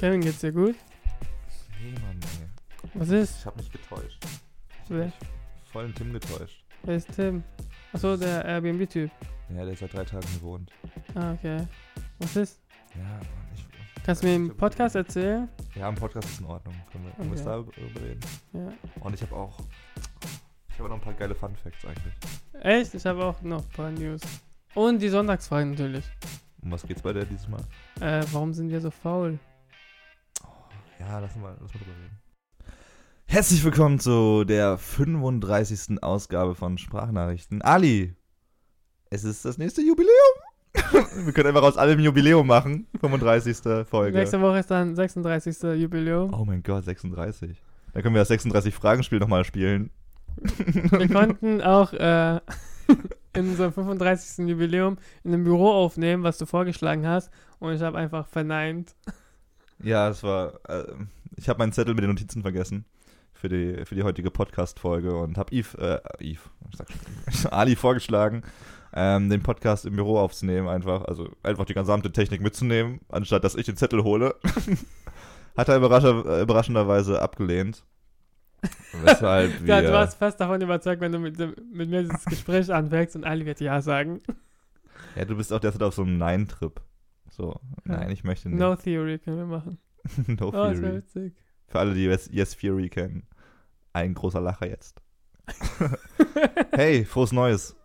Kevin, geht's dir gut? Nee, Mann, ey. Was ist? Ich hab mich getäuscht. Ich Wer? hab mich voll den Tim getäuscht. Wer ist Tim? Achso, der Airbnb-Typ. Ja, der seit drei Tagen hier wohnt. Ah, okay. Was ist? Ja, Mann, ich. Kannst du mir im Podcast erzählen? Ja, im Podcast ist in Ordnung. Können wir, können wir Okay. darüber reden? Ja. Und ich habe auch. Ich habe noch ein paar geile Fun Facts eigentlich. Echt? Ich habe auch noch ein paar News. Und die Sonntagsfragen natürlich. Um was geht's bei dir dieses Mal? Äh, warum sind wir so faul? Ja, lass mal, lass mal drüber reden. Herzlich willkommen zu der 35. Ausgabe von Sprachnachrichten. Ali, es ist das nächste Jubiläum. Wir können einfach aus allem Jubiläum machen. 35. Folge. Nächste Woche ist dann 36. Jubiläum. Oh mein Gott, 36. Dann können wir das 36 Fragenspiel nochmal spielen. Wir konnten auch äh, in unserem 35. Jubiläum in einem Büro aufnehmen, was du vorgeschlagen hast. Und ich habe einfach verneint. Ja, es war. Äh, ich habe meinen Zettel mit den Notizen vergessen für die, für die heutige Podcast-Folge und habe Yves, äh, Yves, ich sag schon, Ali vorgeschlagen, ähm, den Podcast im Büro aufzunehmen, einfach, also einfach die gesamte Technik mitzunehmen, anstatt dass ich den Zettel hole. Hat er überraschenderweise abgelehnt. Weshalb wir. Ja, du warst fast davon überzeugt, wenn du mit, mit mir dieses Gespräch anfängst und Ali wird Ja sagen. ja, du bist auch derzeit auf so einem Nein-Trip. So, Ja. nein, ich möchte nicht. No Theory können wir machen. no Oh, das wäre Theory. witzig. Für alle, die Yes, yes Fury kennen. Ein großer Lacher jetzt. hey, frohes Neues.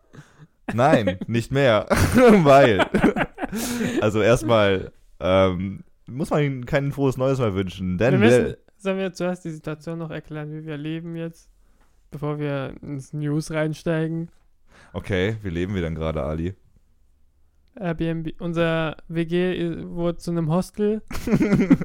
Nein, nicht mehr. Weil. Also erstmal ähm, muss man ihnen kein frohes Neues mehr wünschen. Wir Denn müssen, wir, sollen wir zuerst die Situation noch erklären, wie wir leben jetzt, bevor wir ins News reinsteigen? Okay, wie leben wir denn gerade, Ali? Airbnb, unser WG wurde zu einem Hostel,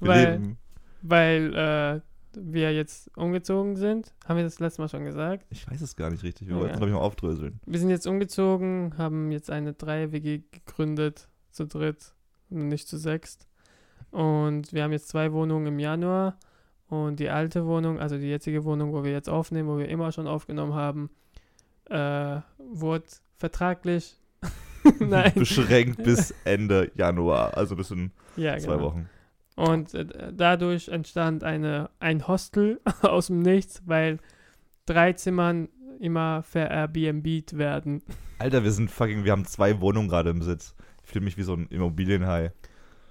weil, leben. weil äh, wir jetzt umgezogen sind. Haben wir das letzte Mal schon gesagt? Ich weiß es gar nicht richtig. Wir Ja. wollten glaube ich, mal aufdröseln. Wir sind jetzt umgezogen, haben jetzt eine Dreier-WG gegründet, zu dritt nicht zu sechst. Und wir haben jetzt zwei Wohnungen im Januar. Und die alte Wohnung, also die jetzige Wohnung, wo wir jetzt aufnehmen, wo wir immer schon aufgenommen haben, äh, wurde vertraglich. Beschränkt bis Ende Januar. Also bis in ja, zwei genau. Wochen. Und äh, dadurch entstand eine, ein Hostel aus dem Nichts, weil drei Zimmern immer ver Airbnb werden. Alter, wir sind fucking, wir haben zwei Wohnungen gerade im Besitz. Ich fühle mich wie so ein Immobilienhai.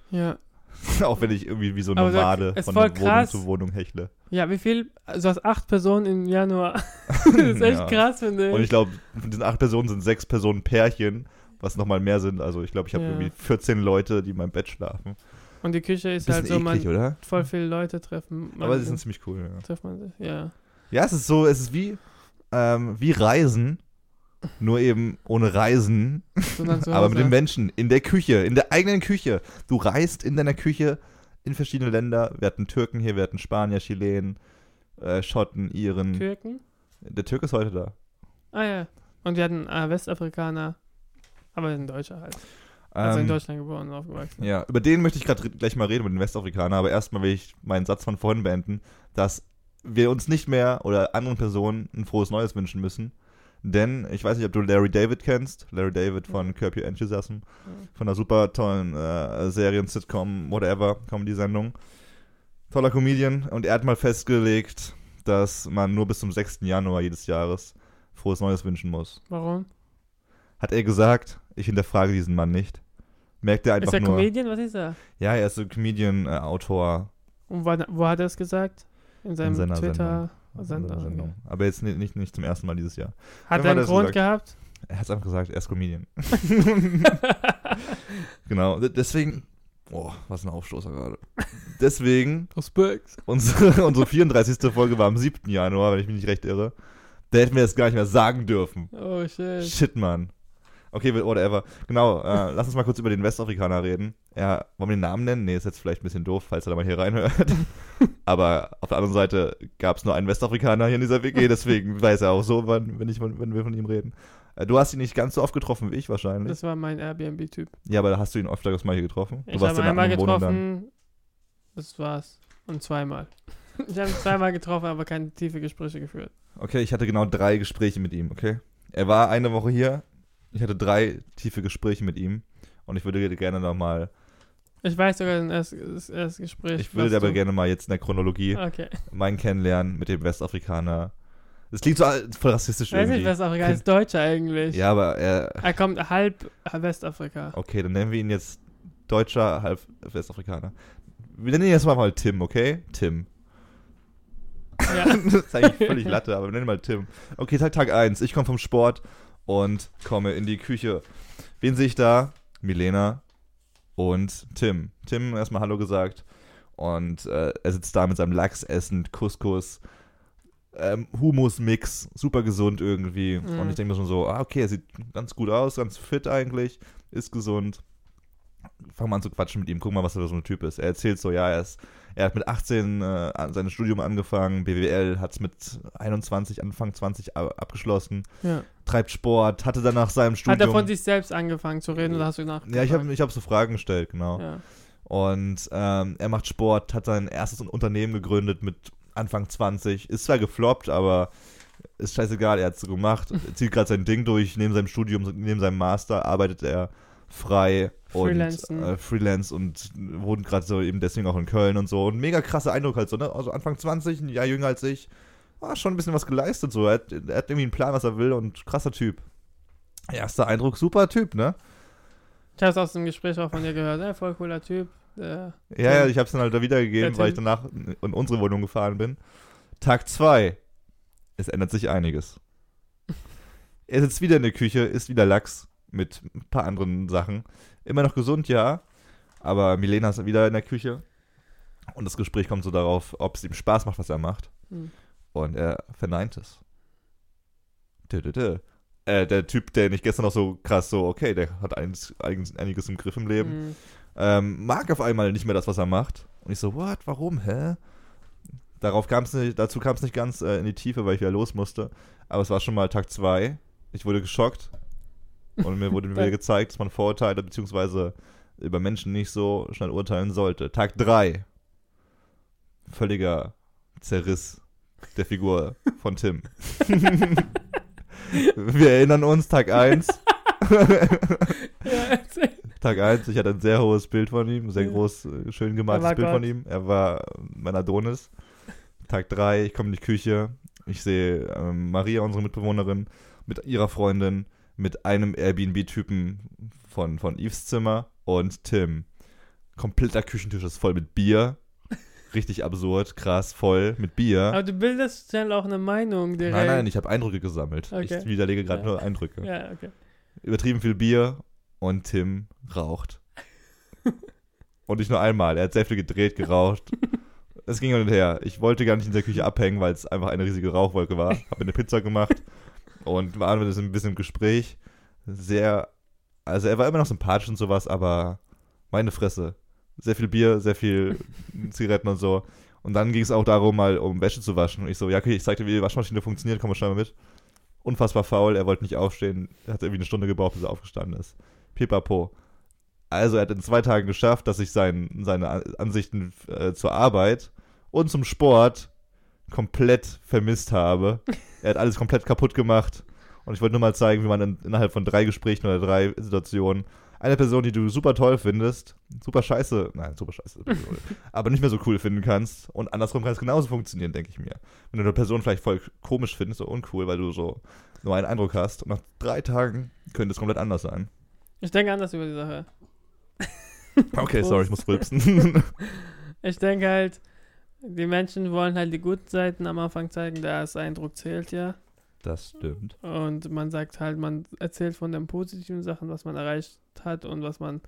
Ja. Auch wenn ich irgendwie wie so ein Aber so- Nomade ist von Wohnung krass. zu Wohnung hechle. Ja, wie viel? Also hast acht Personen im Januar. das ist echt Ja. krass, finde ich. Und ich glaube, von diesen acht Personen sind sechs Personen Pärchen, was nochmal mehr sind. Also ich glaube, ich habe Ja. irgendwie 14 Leute, die in meinem Bett schlafen. Und die Küche ist halt so, man eklig, oder? voll viele Leute treffen. Man, Aber sie sind ziemlich cool, ja. trifft man sich. Ja. Ja, es ist so, es ist wie, ähm, wie Reisen, nur eben ohne Reisen, zu aber mit den Menschen, in der Küche, in der eigenen Küche. Du reist in deiner Küche in verschiedene Länder. Wir hatten Türken hier, wir hatten Spanier, Chilen, äh, Schotten, Iren. Türken. Der Türke ist heute da. Ah ja. Und wir hatten äh, Westafrikaner. Aber ein Deutscher halt. Also in Ähm, Deutschland geboren und aufgewachsen. Ja, über den möchte ich gerade gleich mal reden, über den Westafrikaner, aber erstmal will ich meinen Satz von vorhin beenden, dass wir uns nicht mehr oder anderen Personen ein frohes Neues wünschen müssen. Denn ich weiß nicht, ob du Larry David kennst. Larry David von Curb Your Enthusiasm, von einer super tollen äh, Serien, Sitcom, whatever, Comedy-Sendung. Toller Comedian und er hat mal festgelegt, dass man nur bis zum 6. Januar jedes Jahres frohes Neues wünschen muss. Warum? Hat er gesagt, ich hinterfrage diesen Mann nicht. Merkt er einfach ist er nur. Comedian? Was ist er? Ja, er ist so Comedian, äh, Autor Und wo, wo hat er es gesagt? In seinem seiner Twitter. in Sendung, okay. Sendung. Aber jetzt nicht, nicht, nicht zum ersten Mal dieses Jahr. Hat Wann er einen Grund gesagt? gehabt? Er hat es einfach gesagt, er ist Comedian. genau, deswegen. Boah, was ein Aufstoßer gerade. Deswegen, Respekt. unsere, unsere 34. Folge war am 7. Januar, wenn ich mich nicht recht irre. Da hätten wir das gar nicht mehr sagen dürfen. Oh shit. Shit, Mann. Okay, whatever. Genau, äh, lass uns mal kurz über den Westafrikaner reden. Ja, wollen wir den Namen nennen? Nee, ist jetzt vielleicht ein bisschen doof, falls er da mal hier reinhört. Aber auf der anderen Seite gab es nur einen Westafrikaner hier in dieser WG, deswegen weiß er auch so, wann, wenn, ich, wenn wir von ihm reden. Äh, du hast ihn nicht ganz so oft getroffen wie ich wahrscheinlich. Das war mein Airbnb-Typ. ja, aber hast du ihn öfteres Mal hier getroffen? Du Ich warst habe einmal getroffen. Das war's. Und zweimal. Ich habe ihn zweimal getroffen, aber keine tiefe Gespräche geführt. Okay, ich hatte genau drei Gespräche mit ihm, okay? Er war eine Woche hier. Ich hatte drei tiefe Gespräche mit ihm. Und ich würde gerne nochmal Ich weiß sogar das erste, Gespräch. Ich würde aber gerne mal jetzt in der Chronologie Okay. meinen kennenlernen mit dem Westafrikaner. Das klingt so voll rassistisch Ich weiß nicht, irgendwie. Westafrika ist Deutscher eigentlich. Ja, aber er. Er kommt halb Westafrika. Okay, dann nennen wir ihn jetzt Deutscher, halb Westafrikaner. Wir nennen ihn jetzt mal, mal Tim, okay? Tim. Ja. das ist eigentlich völlig Latte, aber wir nennen ihn mal Tim. Okay, Tag, Tag 1. Ich komme vom Sport und komme in die Küche. Wen sehe ich da? Milena und Tim. Tim erstmal Hallo gesagt und äh, er sitzt da mit seinem Lachs essend, Couscous, ähm, Humus-Mix, super gesund irgendwie. Mhm. Und ich denke mir schon so, ah, okay, er sieht ganz gut aus, ganz fit eigentlich, ist gesund. Fangen wir an zu quatschen mit ihm, guck mal, was er für so ein Typ ist. Er erzählt so, ja, er ist, er hat mit 18 äh, sein Studium angefangen, BWL, hat es mit 21, Anfang 20 a- abgeschlossen, ja. treibt Sport, hatte dann nach seinem Studium. Hat er von sich selbst angefangen zu reden oder hast du nach? ja, ich habe ich hab so Fragen gestellt, genau. Ja. Und ähm, er macht Sport, hat sein erstes Unternehmen gegründet mit Anfang 20. Ist zwar gefloppt, aber ist scheißegal, er hat es so gemacht. Zieht gerade sein Ding durch, neben seinem Studium, neben seinem Master arbeitet er frei Freelancen. und äh, Freelance und wohnt gerade so eben deswegen auch in Köln und so. Und mega krasser Eindruck halt so, ne? Also Anfang 20, ein Jahr jünger als ich. Ah, schon ein bisschen was geleistet so. Er hat, er hat irgendwie einen Plan, was er will und krasser Typ. Erster Eindruck, super Typ, ne? Ich habe es aus dem Gespräch auch von dir gehört. Ja, voll cooler Typ. Der, Ja, ja, ich habe es dann halt da wiedergegeben, Der weil ich danach in unsere Wohnung gefahren bin. Tag 2. Es ändert sich einiges. Er sitzt wieder in der Küche, isst wieder Lachs mit ein paar anderen Sachen. Immer noch gesund, ja. Aber Milena ist wieder in der Küche. Und das Gespräch kommt so darauf, ob es ihm Spaß macht, was er macht. Hm. Und er verneint es. Dö, dö, dö. Äh, der Typ, den ich gestern noch so krass so, okay, der hat eins, einiges, einiges im Griff im Leben Mhm. ähm, mag auf einmal nicht mehr das, was er macht. Und ich so, what, warum, hä? Darauf kam's nicht, dazu kam es nicht ganz äh, in die Tiefe, weil ich wieder los musste. Aber es war schon mal Tag zwei. Ich wurde geschockt. Und mir wurde wieder gezeigt, dass man Vorurteile beziehungsweise über Menschen nicht so schnell urteilen sollte. Tag drei. Völliger Zerriss der Figur von Tim. Wir erinnern uns, Tag 1. Ja, erzähl. Tag 1, ich hatte ein sehr hohes Bild von ihm, sehr groß, äh, schön gemaltes Bild Gott. von ihm. Er war mein Adonis. Tag 3, ich komme in die Küche. Ich sehe ähm, Maria, unsere Mitbewohnerin, mit ihrer Freundin, mit einem Airbnb-Typen von, von Yves Zimmer und Tim. Kompletter Küchentisch ist voll mit Bier. Richtig absurd, krass, voll mit Bier. Aber du bildest schnell auch eine Meinung direkt. Nein, nein, ich habe Eindrücke gesammelt. Okay. Ich widerlege gerade Ja. nur Eindrücke. Ja, okay. übertrieben viel Bier und Tim raucht. und nicht nur einmal, er hat sehr viel gedreht, geraucht. Es ging hin und her. Ich wollte gar nicht in der Küche abhängen, weil es einfach eine riesige Rauchwolke war. Habe eine Pizza gemacht und waren wir das ein bisschen im Gespräch. Sehr, also er war immer noch sympathisch und sowas, aber meine Fresse. Sehr viel Bier, sehr viel Zigaretten und so. Und dann ging es auch darum, mal um Wäsche zu waschen. Und ich so, ja, okay, ich zeig dir, wie die Waschmaschine funktioniert, komm mal schnell mal mit. Unfassbar faul, er wollte nicht aufstehen. Er hat irgendwie eine Stunde gebraucht, bis er aufgestanden ist. Pipapo. Also er hat in zwei Tagen geschafft, dass ich sein, seine An- Ansichten äh, zur Arbeit und zum Sport komplett vermisst habe. er hat alles komplett kaputt gemacht. Und ich wollte nur mal zeigen, wie man in, innerhalb von drei Gesprächen oder drei Situationen eine Person, die du super toll findest, super scheiße, nein, super scheiße, aber nicht mehr so cool finden kannst. Und andersrum kann es genauso funktionieren, denke ich mir. Wenn du eine Person vielleicht voll komisch findest oder uncool, weil du so nur einen Eindruck hast und nach drei Tagen könnte es komplett anders sein. Ich denke anders über die Sache. Okay, sorry, ich muss rülpsen. Ich denke halt, die Menschen wollen halt die guten Seiten am Anfang zeigen, der erste Eindruck zählt ja. das stimmt. Und man sagt halt, man erzählt von den positiven Sachen, was man erreicht hat und was man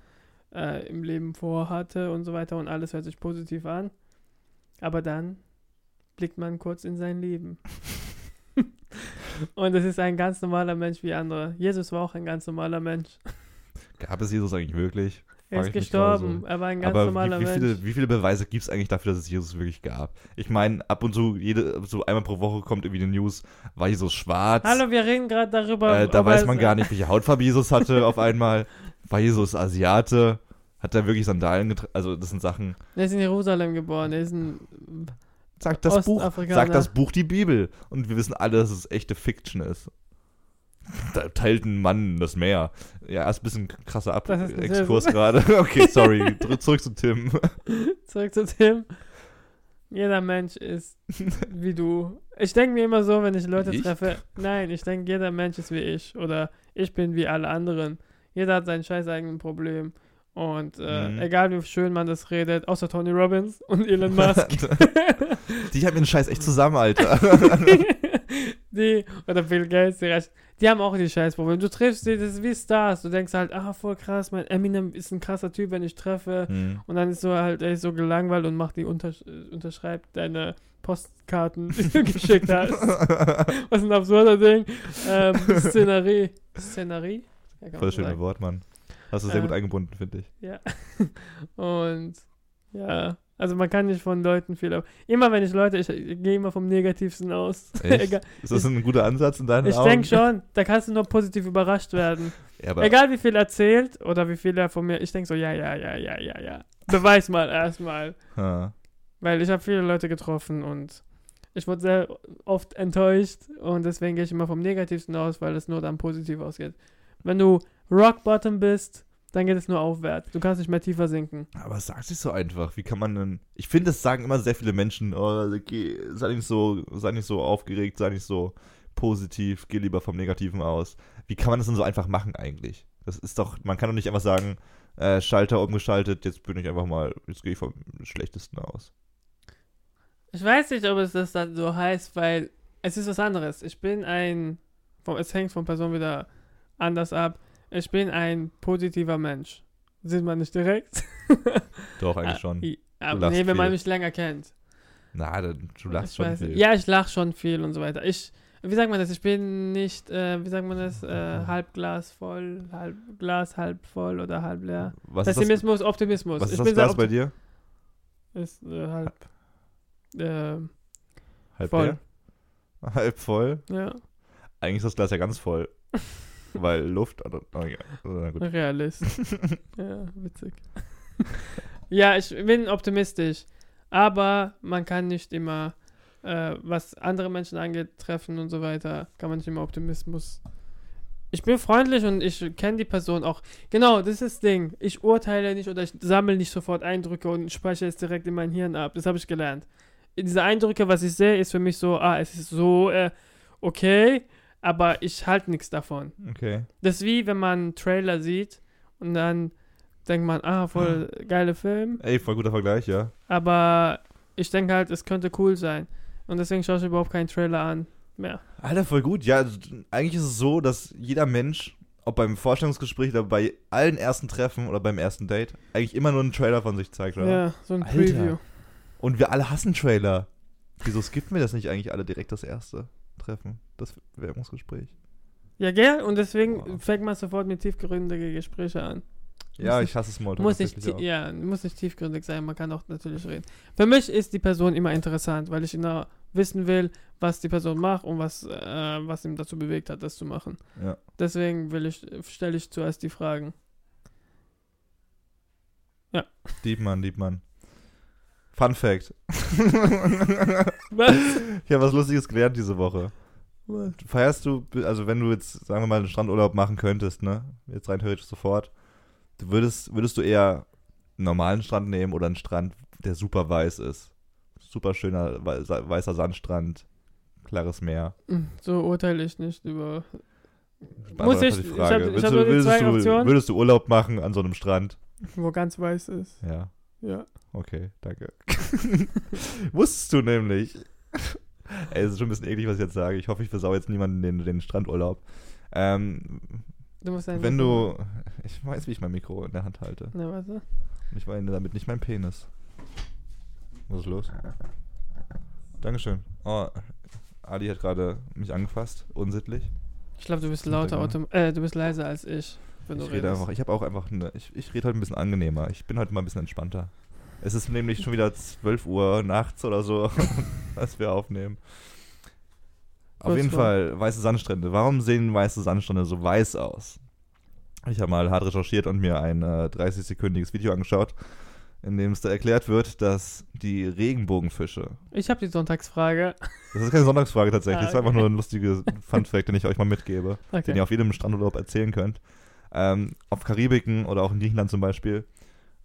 äh, im Leben vorhatte und so weiter und alles hört sich positiv an. Aber dann blickt man kurz in sein Leben. und es ist ein ganz normaler Mensch wie andere. Jesus war auch ein ganz normaler Mensch. Gab es Jesus eigentlich wirklich? Er ist gestorben. Er war ein ganz Aber normaler wie, wie, Mensch. viele, wie viele Beweise gibt es eigentlich dafür, dass es Jesus wirklich gab? Ich meine, ab und zu, jede, so einmal pro Woche kommt irgendwie eine News, war Jesus schwarz? Hallo, wir reden gerade darüber. Äh, da weiß man gar nicht, welche Hautfarbe Jesus hatte auf einmal. War Jesus Asiate? Hat er wirklich Sandalen getragen? Also, das sind Sachen. Er ist in Jerusalem geboren. Er ist ein. Sagt das Buch, sagt das Buch die Bibel. Und wir wissen alle, dass es echte Fiction ist. Da teilt ein Mann das Meer. Ja, ist ein bisschen krasser Ab Exkurs gerade. Okay, sorry. Zurück zu Tim. Zurück zu Tim. Jeder Mensch ist wie du. Ich denke mir immer so, wenn ich Leute Ich? treffe. Nein, ich denke, jeder Mensch ist wie ich. Oder ich bin wie alle anderen. Jeder hat sein scheiß eigenes Problem. Und äh, Mhm. egal wie schön man das redet, außer Tony Robbins und Elon Musk. Die haben ihren Scheiß echt zusammen, Alter. die, oder Bill Gates, die, recht, die haben auch die Scheißprobleme. Du triffst die, das ist wie Stars. Du denkst halt, ah, voll krass, mein Eminem ist ein krasser Typ, wenn ich treffe. Hm. Und dann ist so halt, er ist so gelangweilt und macht die untersch unterschreibt deine Postkarten, die du geschickt hast. Was ein absurder Ding. Ähm, Szenerie. Szenerie? Ja, Voll schönes. Wort, Mann. Hast du sehr Äh, gut eingebunden, finde ich. Ja. Und ja, also man kann nicht von Leuten viel. ab- Immer wenn ich Leute, ich, ich gehe immer vom Negativsten aus. Egal. Ist das ein guter Ansatz in deinen Ich Augen? denke schon, da kannst du nur positiv überrascht werden. Ja, Egal wie viel erzählt oder wie viel er von mir, ich denke so, ja, ja, ja, ja, ja, ja. Beweis mal erstmal. Weil ich habe viele Leute getroffen und ich wurde sehr oft enttäuscht und deswegen gehe ich immer vom Negativsten aus, weil es nur dann positiv ausgeht. Wenn du Rock Bottom bist, dann geht es nur aufwärts. Du kannst nicht mehr tiefer sinken. Aber es sagt sich so einfach. Wie kann man denn. Ich finde, das sagen immer sehr viele Menschen. Oh, geh, sei, nicht so, sei nicht so aufgeregt, sei nicht so positiv, geh lieber vom Negativen aus. Wie kann man das denn so einfach machen eigentlich? Das ist doch, man kann doch nicht einfach sagen, äh, Schalter umgeschaltet, jetzt bin ich einfach mal, jetzt gehe ich vom Schlechtesten aus. Ich weiß nicht, ob es das dann so heißt, weil es ist was anderes. Ich bin ein, es hängt von Person wieder anders ab. Ich bin ein positiver Mensch. Sieht man nicht direkt. Doch, eigentlich Ah, schon. Aber nee, wenn man mich länger kennt. Na, du lachst Ich schon weiß viel. Ja, ich lache schon viel und so weiter. Ich, wie sagt man das? Ich bin nicht, äh, wie sagt man das? Äh, halb Glas voll, halb Glas halb voll oder halb leer. Was ist das, Pessimismus, Optimismus. was ist ich das Glas bei dir? Ist äh, halb. Äh, Halb voll. leer? Halb voll? ja, Eigentlich ist das Glas ja ganz voll. Weil Luft. Oh, ja. Gut. Realist. ja, witzig. ja, ich bin optimistisch. Aber man kann nicht immer, äh, was andere Menschen angeht, treffen und so weiter, kann man nicht immer Optimismus. Ich bin freundlich und ich kenne die Person auch. Genau, das ist das Ding. Ich urteile nicht oder ich sammle nicht sofort Eindrücke und speichere es direkt in mein Hirn ab. Das habe ich gelernt. Diese Eindrücke, was ich sehe, ist für mich so, ah, es ist so äh, okay, aber ich halte nichts davon. Okay. Das ist wie, wenn man einen Trailer sieht und dann denkt man, ah, voll geile Film. Ey, voll guter Vergleich, ja. Aber ich denke halt, es könnte cool sein. Und deswegen schaue ich überhaupt keinen Trailer an mehr. Alter, voll gut. Ja, also, eigentlich ist es so, dass jeder Mensch, ob beim Vorstellungsgespräch oder bei allen ersten Treffen oder beim ersten Date, eigentlich immer nur einen Trailer von sich zeigt, Ja, oder? so ein Alter. Preview. Und wir alle hassen Trailer. Wieso skippen wir das nicht eigentlich alle direkt das erste Treffen? Das Werbungsgespräch. Ja, gell? Und deswegen Boah. fängt man sofort mit tiefgründigen Gesprächen an. Ja, Muss ich hasse Smalltalk. Muss nicht, ja, muss nicht tiefgründig sein, man kann auch natürlich reden. Für mich ist die Person immer interessant, weil ich genau wissen will, was die Person macht und was, äh, was ihn dazu bewegt hat, das zu machen. Ja. Deswegen will ich, stelle ich zuerst die Fragen. Diebmann, Diebmann. Fun Fact. Was? Ich habe was Lustiges gelernt diese Woche. Was? Feierst du, also wenn du jetzt, sagen wir mal, einen Strandurlaub machen könntest, ne? Jetzt rein theoretisch sofort. Du würdest, würdest du eher einen normalen Strand nehmen oder einen Strand, der super weiß ist? Super schöner wei- weißer Sandstrand, klares Meer. So urteile ich nicht über. Muss ich- die ich Frage. hab- ich würdest, hab du, würdest, zwei du, Optionen. würdest du Urlaub machen an so einem Strand? Wo ganz weiß ist. Ja, Ja. okay, danke. Wusstest du nämlich. Ey, es ist schon ein bisschen eklig, was ich jetzt sage. Ich hoffe, ich versau jetzt niemanden den, den Strandurlaub. Ähm, Du musst ein wenn du. Ich weiß, wie ich mein Mikro in der Hand halte. Na, warte. Und ich meine damit nicht mein Penis. Was ist los? Dankeschön. Oh, Ali hat gerade mich angefasst, unsittlich. Ich glaube, du bist lauter, autom äh, du bist leiser als ich, wenn du Ich rede redest. einfach, ich habe auch einfach eine, ich, ich rede heute ein bisschen angenehmer. Ich bin heute mal ein bisschen entspannter. Es ist nämlich schon wieder 12 Uhr nachts oder so, als wir aufnehmen. Auf jeden. Fall, weiße Sandstrände. Warum sehen weiße Sandstrände so weiß aus? Ich habe mal hart recherchiert und mir ein äh, 30-sekündiges Video angeschaut. in dem es da erklärt wird, dass die Regenbogenfische, Ich habe die Sonntagsfrage. das ist keine Sonntagsfrage tatsächlich, Ah, das ist einfach okay. nur ein lustiger Fun-Fact, den ich euch mal mitgebe, den Okay. ihr auf jedem Strandurlaub erzählen könnt. Ähm, auf Karibiken oder auch in Griechenland zum Beispiel,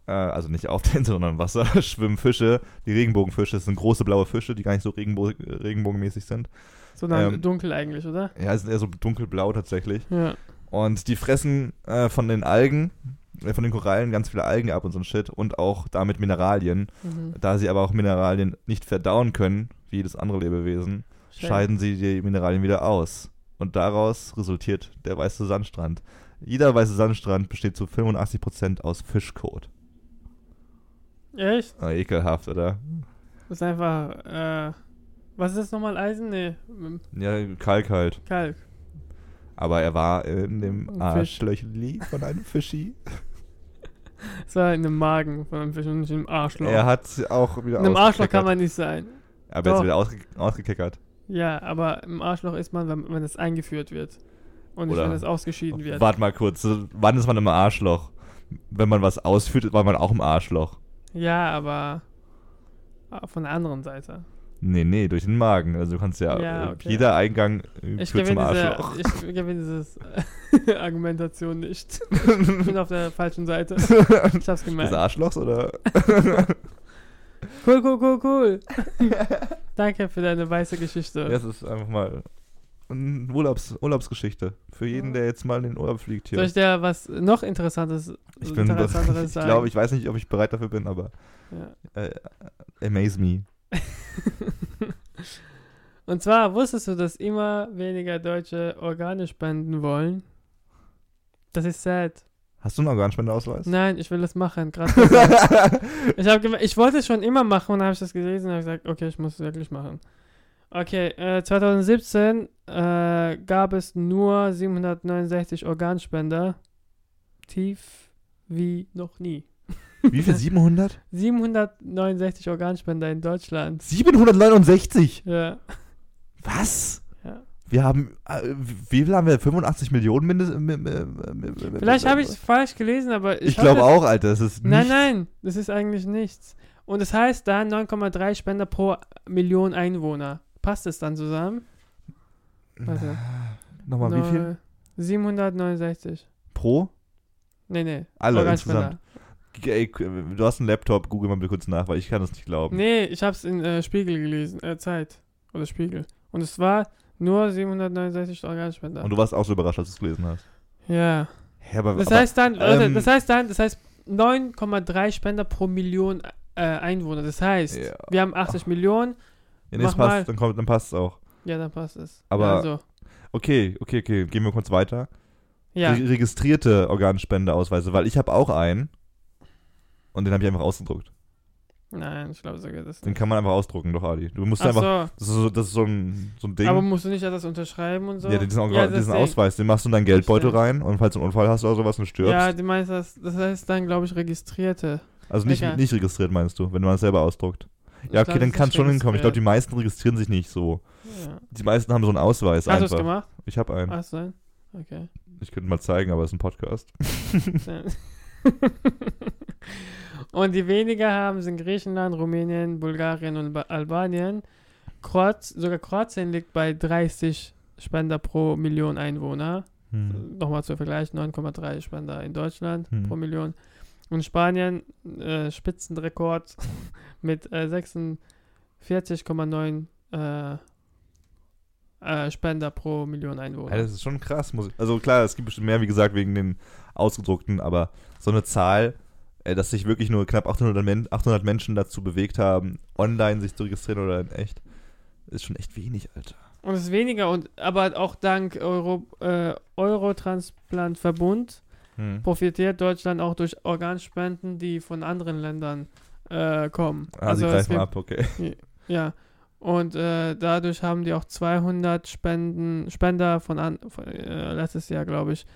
äh, also nicht auf der Insel, sondern im Wasser, schwimmen Fische, die Regenbogenfische, das sind große blaue Fische, die gar nicht so regenbo regenbogenmäßig sind. Sondern ähm, dunkel eigentlich, oder? Ja, es sind eher so dunkelblau tatsächlich. Ja. Und die fressen äh, von den Algen, äh, von den Korallen ganz viele Algen ab und so ein Shit und auch damit Mineralien. Mhm. Da sie aber auch Mineralien nicht verdauen können, wie jedes andere Lebewesen, Schön. scheiden sie die Mineralien wieder aus. Und daraus resultiert der weiße Sandstrand. Jeder weiße Sandstrand besteht zu 85% aus Fischkot. Echt? Ah, ekelhaft, oder? Das ist einfach, äh, was ist das nochmal? Eisen? Nee, ähm, Ja, Kalk halt. Kalk. Aber er war in dem. Arschlöchli von einem Fischi. Das war in dem Magen von einem Fisch und nicht im Arschloch. Er hat auch wieder in einem Arschloch kann man nicht sein. Aber jetzt Doch. wieder ausge ausgekickert. Ja, aber im Arschloch ist man, wenn, wenn es eingeführt wird. Und nicht, wenn es ausgeschieden wird. Warte mal kurz, wann ist man im Arschloch? Wenn man was ausführt, war man auch im Arschloch. Ja, aber von der anderen Seite. Nee, nee, durch den Magen. Also du kannst ja, Ja, äh, okay. jeder Eingang Ich führt zum Arschloch. diese, ich gewinne dieses Argumentation nicht. Ich bin auf der falschen Seite. Ich hab's Des gemerkt. Arschlochs oder? Cool, cool, cool, cool. Danke für deine weiße Geschichte. Das ist einfach mal eine Urlaubs Urlaubsgeschichte. Für jeden, der jetzt mal in den Urlaub fliegt hier. Soll ich dir was noch Interessantes, Ich bin Interessanteres ich sagen? glaube, ich weiß nicht, ob ich bereit dafür bin, aber Ja. äh, amaze me. Und zwar wusstest du, dass immer weniger Deutsche Organe spenden wollen? Das ist sad. Hast du einen Organspendeausweis? Nein, ich will das machen. Gerade ich, ich wollte es schon immer machen und dann habe ich das gelesen und habe gesagt, okay, ich muss es wirklich machen. Okay, äh, 2017 äh, gab es nur 769 Organspender. Tief wie noch nie. Wie viel? 700? 769 Organspender in Deutschland. 769? Ja. Was? ja. Wir haben, äh, wie viel haben wir? 85 Millionen mindestens? Vielleicht habe ich es falsch gelesen, aber ich, Ich glaube das- auch, Alter. Das ist Nein, nichts. nein, das ist eigentlich nichts. Und es heißt da 9,3 Spender pro Million Einwohner. Passt es dann zusammen? Warte. Nochmal, wie viel? Neu- 769. Pro? Nee, nee. Alle Organspender. Ey, du hast einen Laptop, google mal bitte kurz nach, weil ich kann das nicht glauben. Nee, ich hab's in äh, Spiegel gelesen. Äh, Zeit. Oder Spiegel. Und es war nur 769 Organspender. Und du warst auch so überrascht, als du es gelesen hast. ja. Hä, aber, Das aber, heißt dann, ähm, das heißt dann, das heißt 9,3 Spender pro Million äh, Einwohner. Das heißt, Ja. wir haben 80 Millionen. Ja, nee, mach mal. passt, dann, kommt, dann passt es auch. Ja, dann passt es. Aber- Also, Okay, okay, okay, gehen wir kurz weiter. ja. Re registrierte Organspendeausweise, weil ich habe auch einen. Und den habe ich einfach ausgedruckt. Nein, ich glaube sogar das Den nicht. kann man einfach ausdrucken, doch, Adi. Du musst Ach einfach. so, Das ist so, das ist so ein, so ein Ding. aber musst du nicht das unterschreiben und so? ja, diesen, Ja, diesen. Ausweis, den machst du in deinen Geldbeutel rein und falls du einen Unfall hast oder sowas und stirbst. Ja, du meinst das, das heißt dann, glaube ich, Registrierte. also nicht, nicht registriert meinst du, wenn man es selber ausdruckt. Ja, okay, dann kann es schon hinkommen. Ich glaube, die meisten registrieren sich nicht so. Ja. Die meisten haben so einen Ausweis Hast du es einfach. gemacht? Ich habe einen. Hast du einen? Okay. Ich könnte mal zeigen, aber es ist ein Podcast. Und die weniger haben sind Griechenland, Rumänien, Bulgarien und Ba- Albanien. Kroat, sogar Kroatien liegt bei 30 Spender pro Million Einwohner. Hm. Nochmal zur Vergleich, 9,3 Spender in Deutschland Hm. pro Million. Und Spanien äh, Spitzenrekord mit äh, 46,9 äh, äh, Spender pro Million Einwohner. Ja, das ist schon krass. Muss ich, also klar, es gibt bestimmt mehr, wie gesagt, wegen den Ausgedruckten, aber so eine Zahl, äh, dass sich wirklich nur knapp 800, Men 800 Menschen dazu bewegt haben, online sich zu registrieren oder in echt, ist schon echt wenig, Alter. Und es ist weniger, und aber auch dank Euro, äh, Eurotransplant-Verbund Hm. profitiert Deutschland auch durch Organspenden, die von anderen Ländern äh, kommen. Ah, sie es greifen gibt- ab, okay. Ja. Und äh, dadurch haben die auch 200 Spenden, Spender von, an, von äh, letztes Jahr, glaube ich,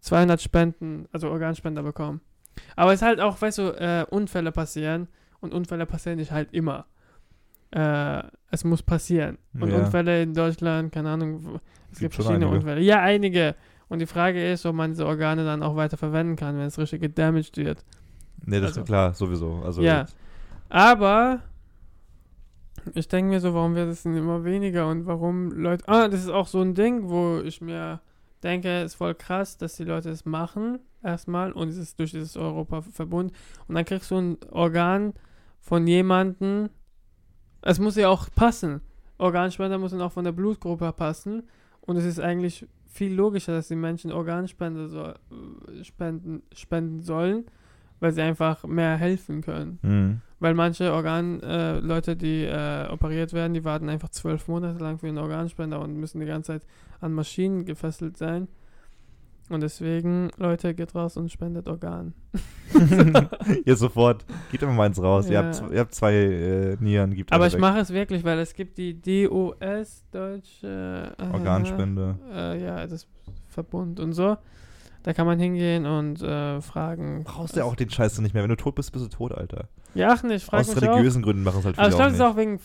200 Spenden, also Organspender bekommen. Aber es ist halt auch, weißt du, äh, Unfälle passieren und Unfälle passieren nicht halt immer. Äh, es muss passieren. Und Ja. Unfälle in Deutschland, keine Ahnung, es Gibt gibt verschiedene. Unfälle. Ja, einige. Und die Frage ist, ob man diese Organe dann auch weiter verwenden kann, wenn es richtig gedamaged wird. Nee, das Also- ist klar, sowieso. Also, Ja. Aber ich denke mir so, warum wird es denn immer weniger und warum Leute. Ah, das ist auch so ein Ding, wo ich mir denke, es ist voll krass, dass die Leute es machen, erstmal, und es ist durch dieses Europa-Verbund. Und dann kriegst du ein Organ von jemandem. Es muss ja auch passen. Organspender müssen auch von der Blutgruppe passen. Und es ist eigentlich viel logischer, dass die Menschen Organspende so, äh, spenden, spenden sollen, weil sie einfach mehr helfen können. Mhm. Weil manche Organ, äh, die äh, operiert werden, die warten einfach zwölf Monate lang für einen Organspender und müssen die ganze Zeit an Maschinen gefesselt sein. Und deswegen, Leute, geht raus und spendet Organ. Jetzt sofort. Geht immer mal eins raus. Ihr, Ja. habt, z- ihr habt zwei äh, Nieren, gibt Aber ich weg. mache es wirklich, weil es gibt die DOS, Deutsche äh, Organspende. Äh, ja, das Verbund und so. Da kann man hingehen und äh, fragen. Brauchst du ja auch den Scheiß nicht mehr. Wenn du tot bist, bist du tot, Alter. Ja, ach nicht, frag Aus mich auch. religiösen Gründen machen es halt viele Aber ich glaube, es ist auch wegen,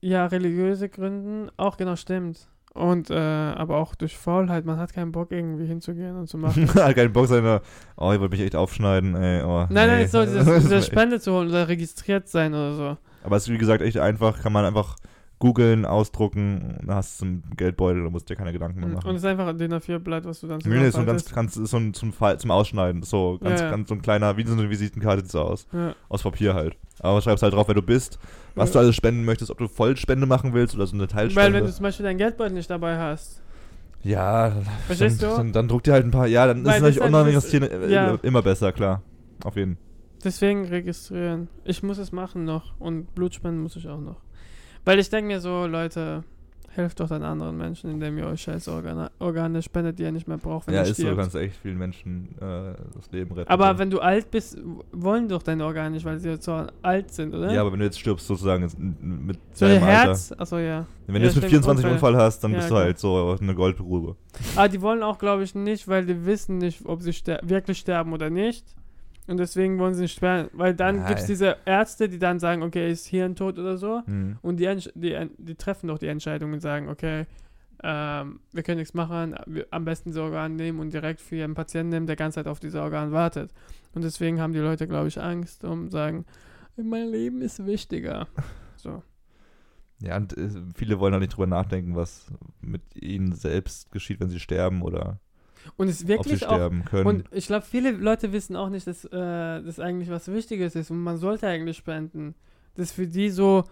ja, religiöse Gründen. Auch genau, stimmt. Und, äh, aber auch durch Faulheit. Man hat keinen Bock, irgendwie hinzugehen und zu machen. hat keinen Bock seine, oh, ich wollte mich echt aufschneiden, ey, oh, nein, nee. nein, so, diese, Das ist diese echt- Spende zu holen oder registriert sein oder so. Aber es ist wie gesagt echt einfach, kann man einfach googeln, ausdrucken, hast du einen Geldbeutel, da musst du dir keine Gedanken mehr Und machen. es ist einfach ein DIN A4-Blatt, was du dann Nee, nee, so ein ganz, zusammenfaltest. ganz, ist so ein zum, Fall, zum Ausschneiden, so ganz, Ja, ja. ganz so ein kleiner, wie so eine Visitenkarte sieht so aus. Ja. Aus Papier halt. Aber schreibst halt drauf, wer du bist, was du alles spenden möchtest, ob du Vollspende machen willst oder so eine Weil Teilspende. wenn du zum Beispiel deinen Geldbeutel nicht dabei hast. ja, dann, du? Dann, dann druck dir halt ein paar, ja, dann Weil ist natürlich online ist- investieren äh, ja. immer besser, klar. Auf jeden Fall. Deswegen registrieren. Ich muss es machen noch. Und Blutspenden muss ich auch noch. Weil ich denke mir so, Leute, helft doch dann anderen Menschen, indem ihr euch scheiß Organe, Organe spendet, die ihr nicht mehr braucht, wenn Ja, ihr ist so, du stirbt. kannst echt vielen Menschen äh, das Leben retten. Aber so. wenn du alt bist, wollen doch deine Organe nicht, weil sie jetzt so alt sind, oder? Ja, aber wenn du jetzt stirbst, sozusagen, mit so deinem ihr Alter. Herz, achso ja. Wenn du Ja, jetzt mit stimmt, 24 einen Unfall. Hast, dann Ja, bist du klar. halt so eine Goldgrube. Aber die wollen auch, glaube ich, nicht, weil die wissen nicht, ob sie ster wirklich sterben oder nicht. Und deswegen wollen sie nicht sterben. Weil dann gibt es diese Ärzte, die dann sagen, okay, ist Hirntod oder so. Hm. Und die, die, die treffen doch die Entscheidung und sagen, okay, ähm, wir können nichts machen, wir, am besten diese Organe nehmen und direkt für ihren Patienten nehmen, der ganze Zeit auf diese Organe wartet. Und deswegen haben die Leute, glaube ich, Angst und sagen, mein Leben ist wichtiger. So. Ja, und äh, viele wollen halt nicht drüber nachdenken, was mit ihnen selbst geschieht, wenn sie sterben oder Und es wirklich auch sterben können. Und ich glaube, viele Leute wissen auch nicht, dass äh, das eigentlich was Wichtiges ist und man sollte eigentlich spenden. Das ist für die so,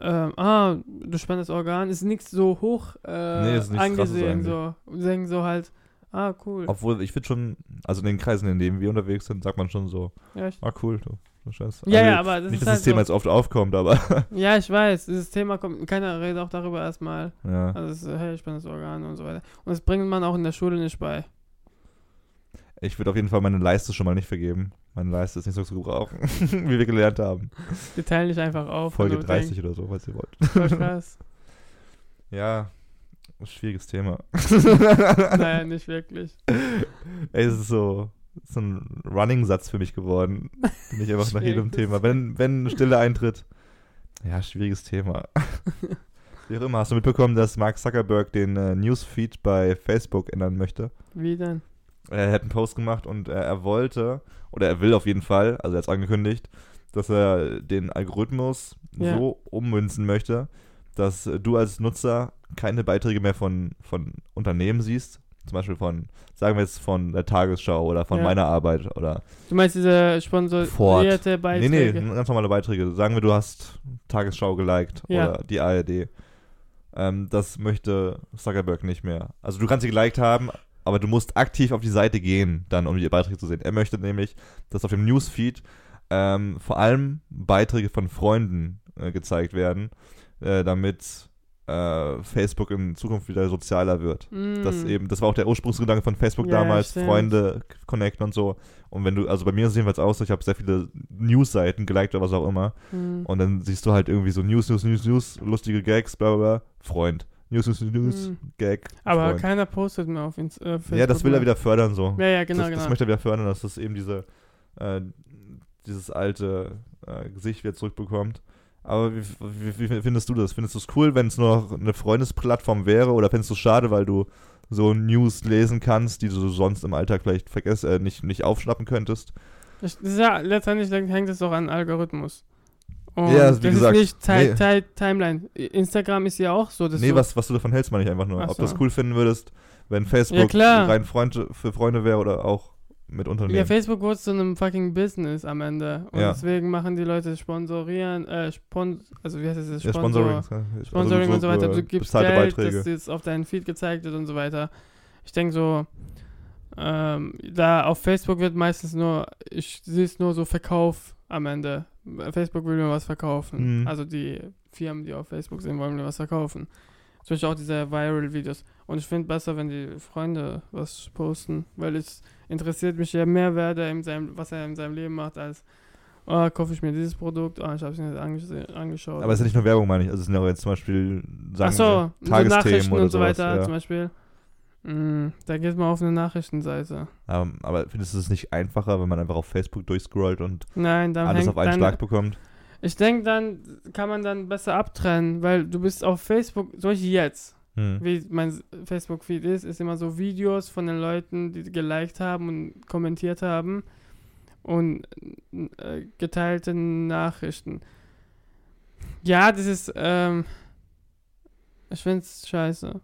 ähm, ah, du spendest Organ, ist nichts so hoch äh, Nee, ist angesehen. So. Und denken so halt, ah, cool. Obwohl, ich finde schon, also in den Kreisen, in denen wir unterwegs sind, sagt man schon so, Ja, ah cool, du. Scheiß. ja, Also, ja, aber das Nicht, ist dass halt das Thema so, jetzt oft aufkommt, aber Ja, ich weiß, dieses Thema kommt, keiner redet auch darüber erstmal. ja. Also, das Organ und so weiter. Und das bringt man auch in der Schule nicht bei. Ich würde auf jeden Fall meine Leiste schon mal nicht vergeben. Meine Leiste ist nicht so zu gebrauchen, wie wir gelernt haben. Die teilen dich einfach auf. Folge und du 30 denkst, oder so, falls ihr wollt. Voll krass. Ja, schwieriges Thema. naja, nicht wirklich. Ey, es ist so, so ein Running-Satz für mich geworden. Bin ich einfach nach jedem. Thema. Wenn, wenn Stille eintritt, ja, schwieriges Thema. Wie auch immer, hast du mitbekommen, dass Mark Zuckerberg den äh, Newsfeed bei Facebook ändern möchte? Wie denn? Er hat einen Post gemacht und äh, er wollte, oder er will auf jeden Fall, also er hat es angekündigt, dass er den Algorithmus Ja. so ummünzen möchte, dass du als Nutzer keine Beiträge mehr von, von Unternehmen siehst. Zum Beispiel von, sagen wir jetzt von der Tagesschau oder von Ja. meiner Arbeit oder Du meinst diese sponsorierte Beiträge? Nee, nee, ganz normale Beiträge. Sagen wir, du hast Tagesschau geliked Ja. oder die ARD. Ähm, das möchte Zuckerberg nicht mehr. Also du kannst sie geliked haben, aber du musst aktiv auf die Seite gehen, dann um die Beiträge zu sehen. Er möchte nämlich, dass auf dem Newsfeed ähm, vor allem Beiträge von Freunden äh, gezeigt werden, äh, damit äh, Facebook in Zukunft wieder sozialer wird. Mm. Das eben, das war auch der Ursprungsgedanke von Facebook Ja, damals, stimmt. Freunde connecten und so. Und wenn du, also bei mir sieht es jedenfalls aus, ich habe sehr viele News-Seiten geliked oder was auch immer. Mm. Und dann siehst du halt irgendwie so News, News, News, News, lustige Gags, bla bla bla, Freund. News, News, News, Mhm. Gag. Aber Freund. keiner postet mehr auf Ins äh, Facebook. Ja, das will er mehr. wieder fördern so. Ja, ja, genau, das, genau. das möchte er wieder fördern, dass das eben diese, äh, dieses alte äh, Gesicht wieder zurückbekommt. Aber wie, wie, wie findest du das? Findest du es cool, wenn es nur noch eine Freundesplattform wäre? Oder findest du es schade, weil du so News lesen kannst, die du sonst im Alltag vielleicht vergessen, äh, nicht, nicht aufschnappen könntest? Das ist ja, letztendlich hängt es auch an Algorithmus. Und Ja, also wie das gesagt, ist nicht Zeit, nee. Zeit, Timeline. Instagram ist ja auch so. Das nee, was, was du davon hältst, meine ich einfach nur. Ach Ob du das so. cool finden würdest, wenn Facebook Ja, rein Freund, für Freunde wäre oder auch mit Unternehmen. Ja, Facebook wurde zu einem fucking Business am Ende. Und Ja. deswegen machen die Leute sponsorieren, äh, Spon also wie heißt es? ja, Sponsor, Sponsoring. ja. Sponsoring Also und so weiter. äh, Du gibst Geld, Beiträge. dass es auf deinen Feed gezeigt wird und so weiter. Ich denke so, ähm, da auf Facebook wird meistens nur, ich sehe es nur so Verkauf am Ende. Facebook will mir was verkaufen. Mhm. Also die Firmen, die auf Facebook sind, wollen mir was verkaufen. Zum Beispiel auch diese Viral-Videos. Und ich finde besser, wenn die Freunde was posten, weil es interessiert mich ja mehr, wer der in seinem, was er in seinem Leben macht, als oh, kaufe ich mir dieses Produkt, oh, ich habe es mir nicht angese- angeschaut. Aber es ist ja nicht nur Werbung, meine ich. Also es sind ja auch jetzt zum Beispiel, sagen Ach so, wir, so Tagesthemen Nachrichten oder und so sowas, weiter ja. zum Beispiel. Mm, da geht man auf eine Nachrichtenseite. Ähm, aber findest du es nicht einfacher, wenn man einfach auf Facebook durchscrollt und Nein, alles hängt auf einen Schlag bekommt? Ich denke, dann kann man dann besser abtrennen, weil du bist auf Facebook, so wie jetzt, Hm. wie mein Facebook-Feed ist, ist immer so Videos von den Leuten, die geliked haben und kommentiert haben und äh, geteilte Nachrichten. Ja, das ist, ähm, ich finde es scheiße.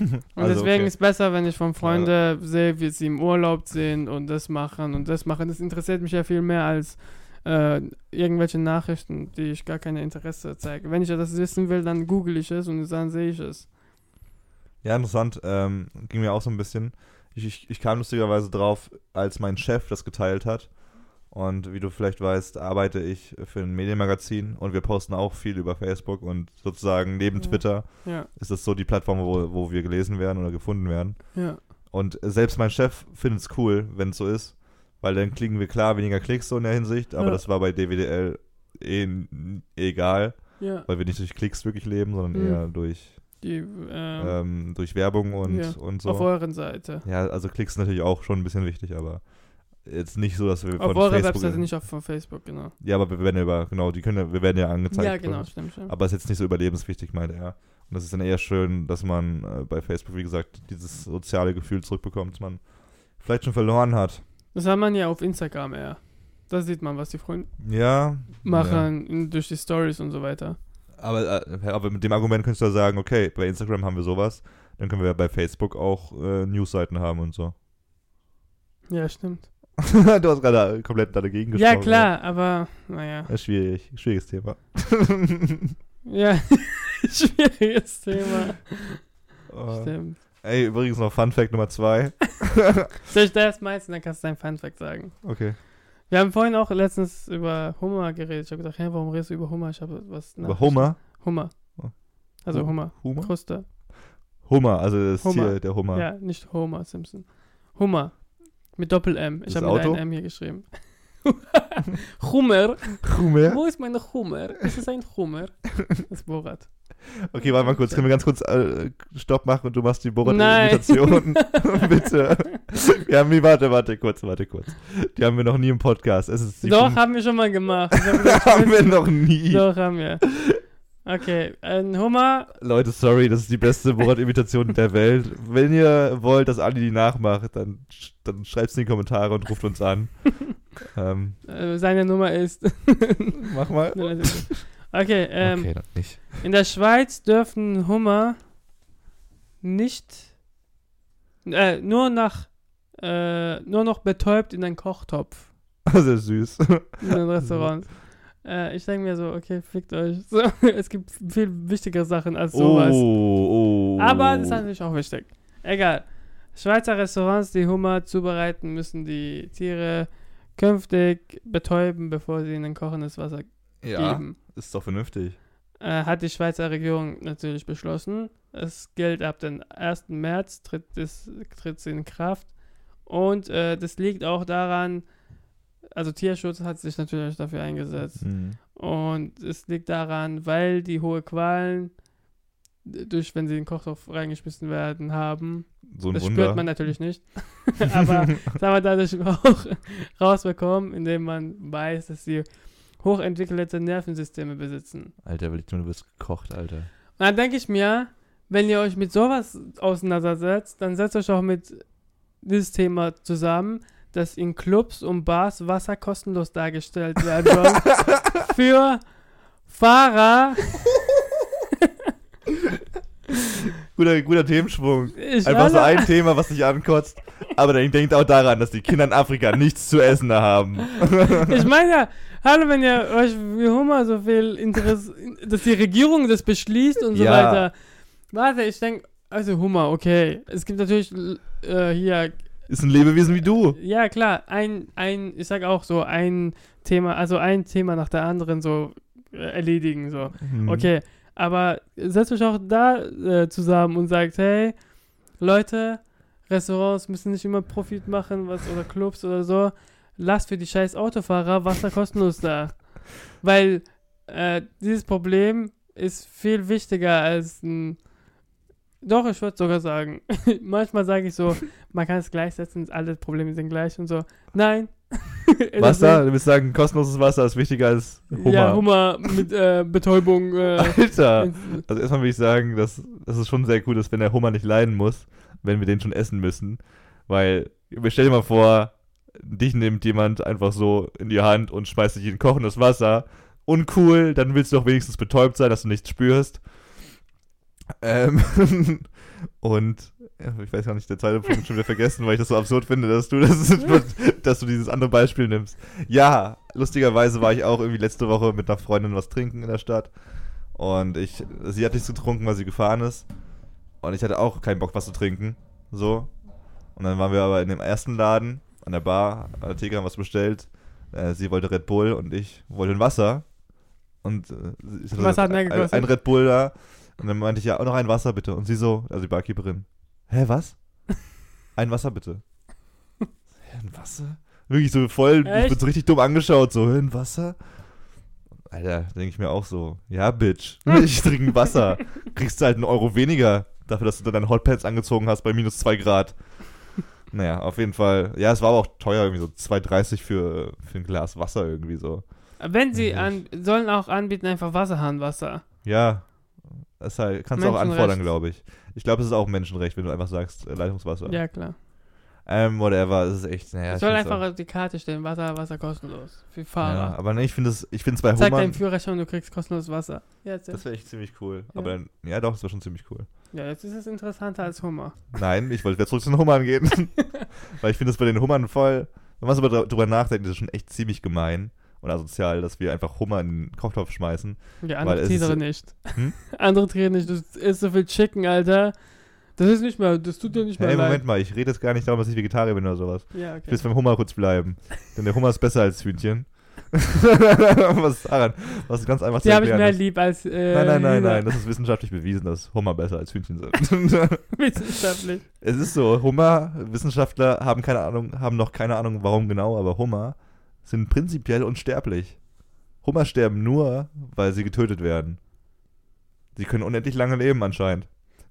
Und Also, deswegen okay. ist besser, wenn ich von Freunden sehe, wie sie im Urlaub sind und das machen und das machen. Das interessiert mich ja viel mehr als äh, irgendwelche Nachrichten, die ich gar keine Interesse zeige. Wenn ich das wissen will, dann google ich es und dann sehe ich es. Ja, interessant. Ähm, ging mir auch so ein bisschen. Ich, ich, ich kam lustigerweise drauf, als mein Chef das geteilt hat. Und wie du vielleicht weißt, arbeite ich für ein Medienmagazin und wir posten auch viel über Facebook und sozusagen neben Ja. Twitter Ja, ist das so die Plattform, wo, wo wir gelesen werden oder gefunden werden. ja. Und selbst mein Chef findet es cool, wenn es so ist, weil dann kriegen wir klar weniger Klicks so in der Hinsicht, aber Ja. das war bei DWDL eh egal, Ja, weil wir nicht durch Klicks wirklich leben, sondern Mhm. eher durch, die ähm, ähm, durch Werbung und, Ja. und auf so. euren Seite. Ja, also Klicks natürlich auch schon ein bisschen wichtig, aber jetzt nicht so, dass wir Auf von eurer Facebook... Webseite, nicht auf von Facebook, genau. Ja, aber wir werden ja über, genau, die können wir werden ja angezeigt. ja, genau, stimmt, stimmt. Aber ist jetzt nicht so überlebenswichtig, meinte er. Und das ist dann eher schön, dass man äh, bei Facebook, wie gesagt, dieses soziale Gefühl zurückbekommt, das man vielleicht schon verloren hat. Das hat man ja auf Instagram eher. Da sieht man, was die Freunde Ja. machen in, durch die Stories und so weiter. Ja. Aber, äh, aber mit dem Argument könntest du ja sagen, okay, bei Instagram haben wir sowas, dann können wir ja bei Facebook auch äh, Newsseiten haben und so. Ja, stimmt. du hast gerade komplett dagegen gesprochen. Ja, klar, aber naja. Ja, schwierig, schwieriges Thema. Ja, schwieriges Thema. Oh. Stimmt. Ey, übrigens noch Fun Fact Nummer zwei. Soll ich da erst meins und dann kannst du dein Funfact sagen. Okay. Wir haben vorhin auch letztens über Hummer geredet. Ich habe gedacht, hey, warum redest du über Hummer? Ich habe was Über Hummer? Hummer. Also Hum- Hummer. Hummer? Kruste. Hummer, also das Hummer. Tier, der Hummer. Ja, nicht Homer Simpson. Hummer. Mit Doppel-M. Ich Das habe mit einem M hier geschrieben. Hummer. Hummer? Wo ist meine Hummer? Ist es ein Hummer? Das ist Borat. Okay, warte mal kurz. Können wir ganz kurz äh, Stopp machen und du machst die. Borat-Imitation? Bitte. Wir haben die, warte, warte kurz, warte kurz. Die haben wir noch nie im Podcast. Es ist die Doch, fünf- haben wir schon mal gemacht. Ich hab gedacht, haben wir noch nie. Doch, haben wir. Okay, ein Hummer. Leute, sorry, das ist die beste Borat-Imitation der Welt. Wenn ihr wollt, dass Andi die nachmacht, dann, sch- dann schreibt es in die Kommentare und ruft uns an. ähm, Äh, seine Nummer ist. mach mal. Okay, ähm, okay, dann nicht. in der Schweiz dürfen Hummer nicht. Äh, nur nach. Äh, nur noch betäubt in einen Kochtopf. Sehr süß. in den Restaurants. Äh, ich denke mir so, okay, fickt euch. So, es gibt viel wichtigere Sachen als sowas. Oh, oh. Aber das ist natürlich auch wichtig. Egal. Schweizer Restaurants, die Hummer zubereiten, müssen die Tiere künftig betäuben, bevor sie in ein kochendes Wasser ja, geben. Ist doch vernünftig. Äh, hat die Schweizer Regierung natürlich beschlossen. Es gilt ab dem 1. März, tritt es tritt es in Kraft. Und äh, das liegt auch daran, also Tierschutz hat sich natürlich dafür eingesetzt. Hm. Und es liegt daran, weil die hohe Qualen durch, wenn sie in den Kochtopf reingeschmissen werden, haben. So das Wunder. spürt man natürlich nicht. Aber das haben wir dadurch auch rausbekommen, indem man weiß, dass sie hochentwickelte Nervensysteme besitzen. Alter, will ich nur, du bist gekocht, Alter. Und dann denke ich mir, wenn ihr euch mit sowas auseinandersetzt, dann setzt euch auch mit dieses Thema zusammen. dass in Clubs und Bars Wasser kostenlos dargestellt werden soll. für Fahrer. Guter, guter Themenschwung. Ich Einfach so ein Thema, was dich ankotzt. Aber dann denkt auch daran, dass die Kinder in Afrika nichts zu essen haben. Ich meine ja, hallo, wenn ihr euch wie Hummer so viel Interesse, dass die Regierung das beschließt und so Ja. weiter. Warte, ich denke, also Hummer, okay. Es gibt natürlich äh, hier, Ist ein Lebewesen wie du. ja klar, ein, ein, ich sag auch so, ein Thema, also ein Thema nach der anderen so äh, erledigen, so. Hm. Okay, aber setzt euch auch da äh, zusammen und sagt, hey, Leute, Restaurants müssen nicht immer Profit machen, was oder Clubs oder so. Lasst für die scheiß Autofahrer Wasser kostenlos da. Weil äh, dieses Problem ist viel wichtiger als ein. Doch, ich würde sogar sagen. Manchmal sage ich so, man kann es gleichsetzen, alle Probleme sind gleich und so. Nein. Wasser, du willst sagen, kostenloses Wasser ist wichtiger als Hummer. Ja, Hummer mit äh, Betäubung. Äh, Alter. Also erstmal will ich sagen, dass, dass es schon sehr cool ist, wenn der Hummer nicht leiden muss, wenn wir den schon essen müssen. Weil, stell dir mal vor, dich nimmt jemand einfach so in die Hand und schmeißt dich in kochendes Wasser. Uncool, dann willst du doch wenigstens betäubt sein, dass du nichts spürst. Ähm, und ja, ich weiß gar nicht, der zweite Punkt schon wieder vergessen, weil ich das so absurd finde, dass du, das, dass du dieses andere Beispiel nimmst. Ja, lustigerweise war ich auch irgendwie letzte Woche mit einer Freundin was trinken in der Stadt. Und ich, sie hat nichts getrunken, weil sie gefahren ist. Und ich hatte auch keinen Bock, was zu trinken. So. Und dann waren wir aber in dem ersten Laden, an der Bar, an der Theke haben was bestellt. Äh, sie wollte Red Bull und ich wollte ein Wasser. Und äh, ich hatte Was hat ein, ein Red Bull da. Und dann meinte ich, ja, auch noch ein Wasser bitte. Und sie so, also die Barkeeperin, hä, was? Ein Wasser bitte. Ein Wasser? Wirklich so voll, ich Echt? bin so richtig dumm angeschaut, so, ein Wasser? Alter, denke ich mir auch so, ja, Bitch, ich trinke ein Wasser. Kriegst du halt einen Euro weniger dafür, dass du dann deine Hotpants angezogen hast bei minus zwei Grad. Naja, auf jeden Fall. Ja, es war aber auch teuer, irgendwie so 2,30 für, für ein Glas Wasser irgendwie so. Wenn sie an, sollen auch anbieten, einfach Wasserhahnwasser. Ja, das halt, kannst du auch anfordern, glaube ich. Ich glaube, es ist auch ein Menschenrecht, wenn du einfach sagst, äh, Leitungswasser. Ja, klar. Ähm, whatever, es ist echt, naja. Es ich soll find's einfach auf die Karte stehen, Wasser, Wasser kostenlos. Für auch, ja, Fahrer. aber ne, ich finde es, ich finde es bei Zeig Hummern, deinen Führerschein, du kriegst kostenlos Wasser. Ja, das wäre echt ziemlich cool. Ja. Aber dann, ja doch, das wäre schon ziemlich cool. ja, jetzt ist es interessanter als Hummer. Nein, ich wollte wieder zurück zu den Hummern gehen. Weil ich finde es bei den Hummern voll, wenn man so dr- drüber nachdenkt, ist es schon echt ziemlich gemein und asozial, dass wir einfach Hummer in den Kochtopf schmeißen. Ja, andere Tiere nicht. Hm? andere Tiere nicht. Du isst so viel Chicken, Alter. Das ist nicht mal, das tut dir nicht Hey, mal Moment leid. mal, ich rede jetzt gar nicht darum, dass ich Vegetarier bin oder sowas. Ja, Ich okay. will jetzt beim Hummer kurz bleiben. Denn der Hummer ist besser als Hühnchen. Was ist daran? Was ist ganz einfach zu Die habe ich mehr ist. lieb als äh, Nein, nein, nein, Hühner. nein. Das ist wissenschaftlich bewiesen, dass Hummer besser als Hühnchen sind. Wissenschaftlich. es ist so, Hummer, Wissenschaftler haben keine Ahnung, haben noch keine Ahnung, warum genau, aber Hummer sind prinzipiell unsterblich. Hummer sterben nur, weil sie getötet werden. Sie können unendlich lange leben anscheinend.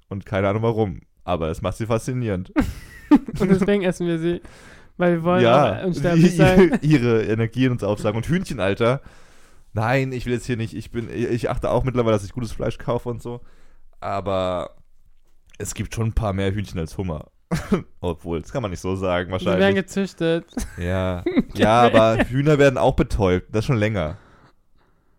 Und keine Ahnung warum. Aber es macht sie faszinierend. Und deswegen essen wir sie. Weil wir wollen ja, unsterblich sein. ihre Energien uns aufsagen. Und Hühnchen, Alter. Nein, ich will jetzt hier nicht, ich bin, ich achte auch mittlerweile, dass ich gutes Fleisch kaufe und so. Aber es gibt schon ein paar mehr Hühnchen als Hummer. Obwohl, das kann man nicht so sagen, Sie werden wahrscheinlich. gezüchtet. Ja. ja, aber Hühner werden auch betäubt. Das schon länger.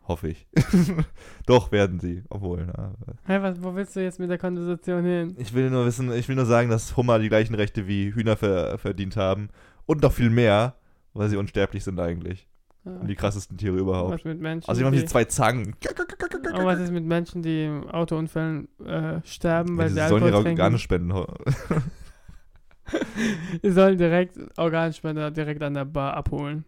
Hoffe ich. Doch, werden sie. Obwohl, na, Hä, was, wo willst du jetzt mit der Konversation hin? Ich will nur wissen, ich will nur sagen, dass Hummer die gleichen Rechte wie Hühner ver verdient haben. Und noch viel mehr, weil sie unsterblich sind eigentlich. Ja. Und die krassesten Tiere überhaupt. Was mit Menschen? Also, haben die, diese zwei Zangen. und was ist mit Menschen, die im Autounfällen äh, sterben, Ja, weil die sie sollen ihre Alkohol? Organe spenden. Die sollen direkt Organspender direkt an der Bar abholen.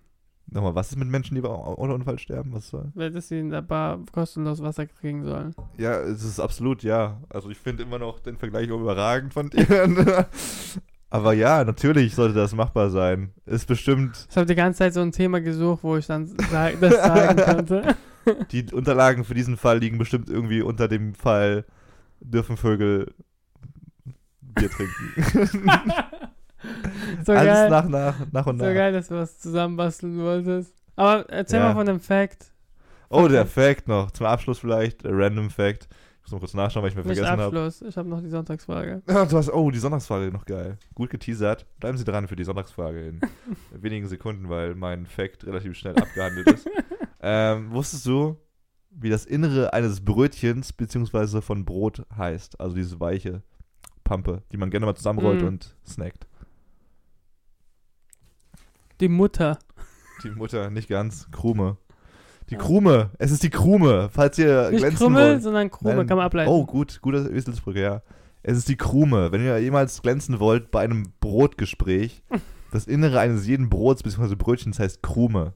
Nochmal, was ist mit Menschen, die beim Autounfall sterben? Was soll? Weil dass sie in der Bar kostenlos Wasser kriegen sollen. Ja, es ist absolut, ja. Also, ich finde immer noch den Vergleich überragend von dir. Aber ja, natürlich sollte das machbar sein. Ist bestimmt, Ich habe die ganze Zeit so ein Thema gesucht, wo ich dann sag, das sagen konnte. die Unterlagen für diesen Fall liegen bestimmt irgendwie unter dem Fall, dürfen Vögel Bier trinken. so Alles geil. nach, nach, nach und so nach. geil, dass du was zusammenbasteln wolltest. Aber erzähl Ja. mal von dem Fact. Oh, der Fact noch. Zum Abschluss vielleicht, Random Fact. muss mal kurz nachschauen, weil ich mir Nicht vergessen habe. Abschluss. Ich habe noch die Sonntagsfrage. Ja, du hast, oh, die Sonntagsfrage noch geil. Gut geteasert. Bleiben Sie dran für die Sonntagsfrage in wenigen Sekunden, weil mein Fact relativ schnell abgehandelt ist. Ähm, wusstest du, wie das Innere eines Brötchens beziehungsweise von Brot heißt? Also diese weiche Pampe, die man gerne mal zusammenrollt Mm. und snackt. Die Mutter. Die Mutter, nicht ganz. Krume. Die Ah. Krume. Es ist die Krume, falls ihr Nicht glänzen Krümmel, wollt. sondern Krume, Nein. kann man ableiten. Oh, gut, gute Eselsbrücke, ja. Es ist die Krume. Wenn ihr jemals glänzen wollt bei einem Brotgespräch, das Innere eines jeden Brots bzw. Brötchens heißt Krume.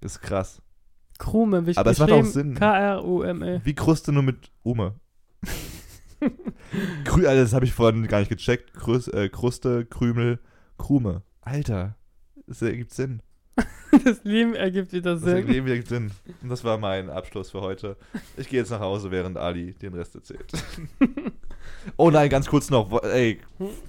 Ist krass. Krume, wie Aber es macht auch Sinn. K-R-U-M-E. Wie Kruste nur mit Ume. Krü Alter, das habe ich vorhin gar nicht gecheckt. Krus äh, Kruste, Krümel, Krume. Alter, das ergibt Sinn. Das Leben ergibt wieder Das Sinn. ergibt Sinn. Und das war mein Abschluss für heute. Ich gehe jetzt nach Hause, während Ali den Rest erzählt. oh nein, ganz kurz noch. Ey,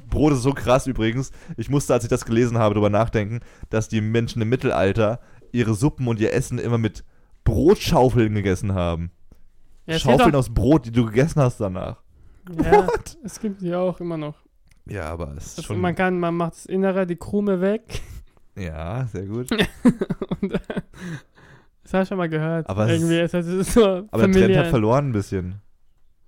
Brot ist so krass übrigens. Ich musste, als ich das gelesen habe, darüber nachdenken, dass die Menschen im Mittelalter ihre Suppen und ihr Essen immer mit Brotschaufeln gegessen haben. Ja, Schaufeln aus Brot, die du gegessen hast danach. Ja, es gibt die auch immer noch. Ja, aber es ist Also schon. man kann, man macht das Innere, die Krume weg. ja, sehr gut. Und, äh, das habe ich schon mal gehört. Aber es Irgendwie ist das so Aber der Trend hat verloren ein bisschen.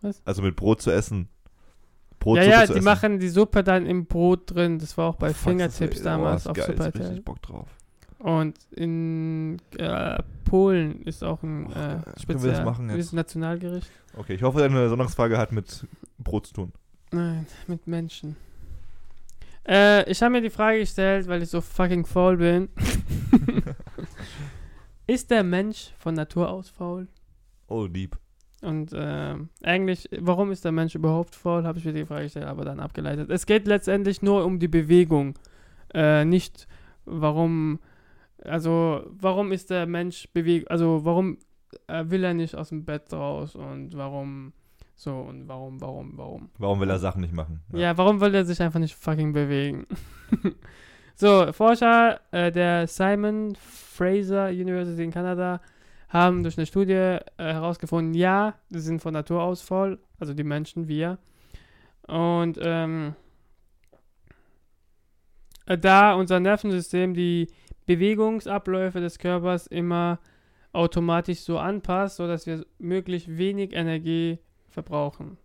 Was? Also mit Brot zu essen. Ja, Brotsuppe ja, die essen. machen die Suppe dann im Brot drin. Das war auch bei Oh, fuck, das Fingertips damals oh, auf geil, Super ist richtig RTL. Bock drauf. Und in äh, Polen ist auch ein äh, dieses Nationalgericht. Okay, ich hoffe, deine Sonntagsfrage hat mit Brot zu tun. Nein, mit Menschen. Äh, ich habe mir die Frage gestellt, weil ich so fucking faul bin. ist der Mensch von Natur aus faul? Oh, lieb. Und ähm, eigentlich, warum ist der Mensch überhaupt faul, habe ich mir die Frage gestellt, aber dann abgeleitet. Es geht letztendlich nur um die Bewegung, äh, nicht warum, also warum ist der Mensch bewegt, also warum äh, will er nicht aus dem Bett raus und warum so und warum, warum, warum. Warum will er Sachen nicht machen? Ja, warum will er sich einfach nicht fucking bewegen? so, Forscher äh, der Simon Fraser University in Kanada haben durch eine Studie äh, herausgefunden, ja, sie sind von Natur aus voll, also die Menschen, wir. Und ähm, äh, da unser Nervensystem die Bewegungsabläufe des Körpers immer automatisch so anpasst, sodass wir möglichst wenig Energie verbrauchen.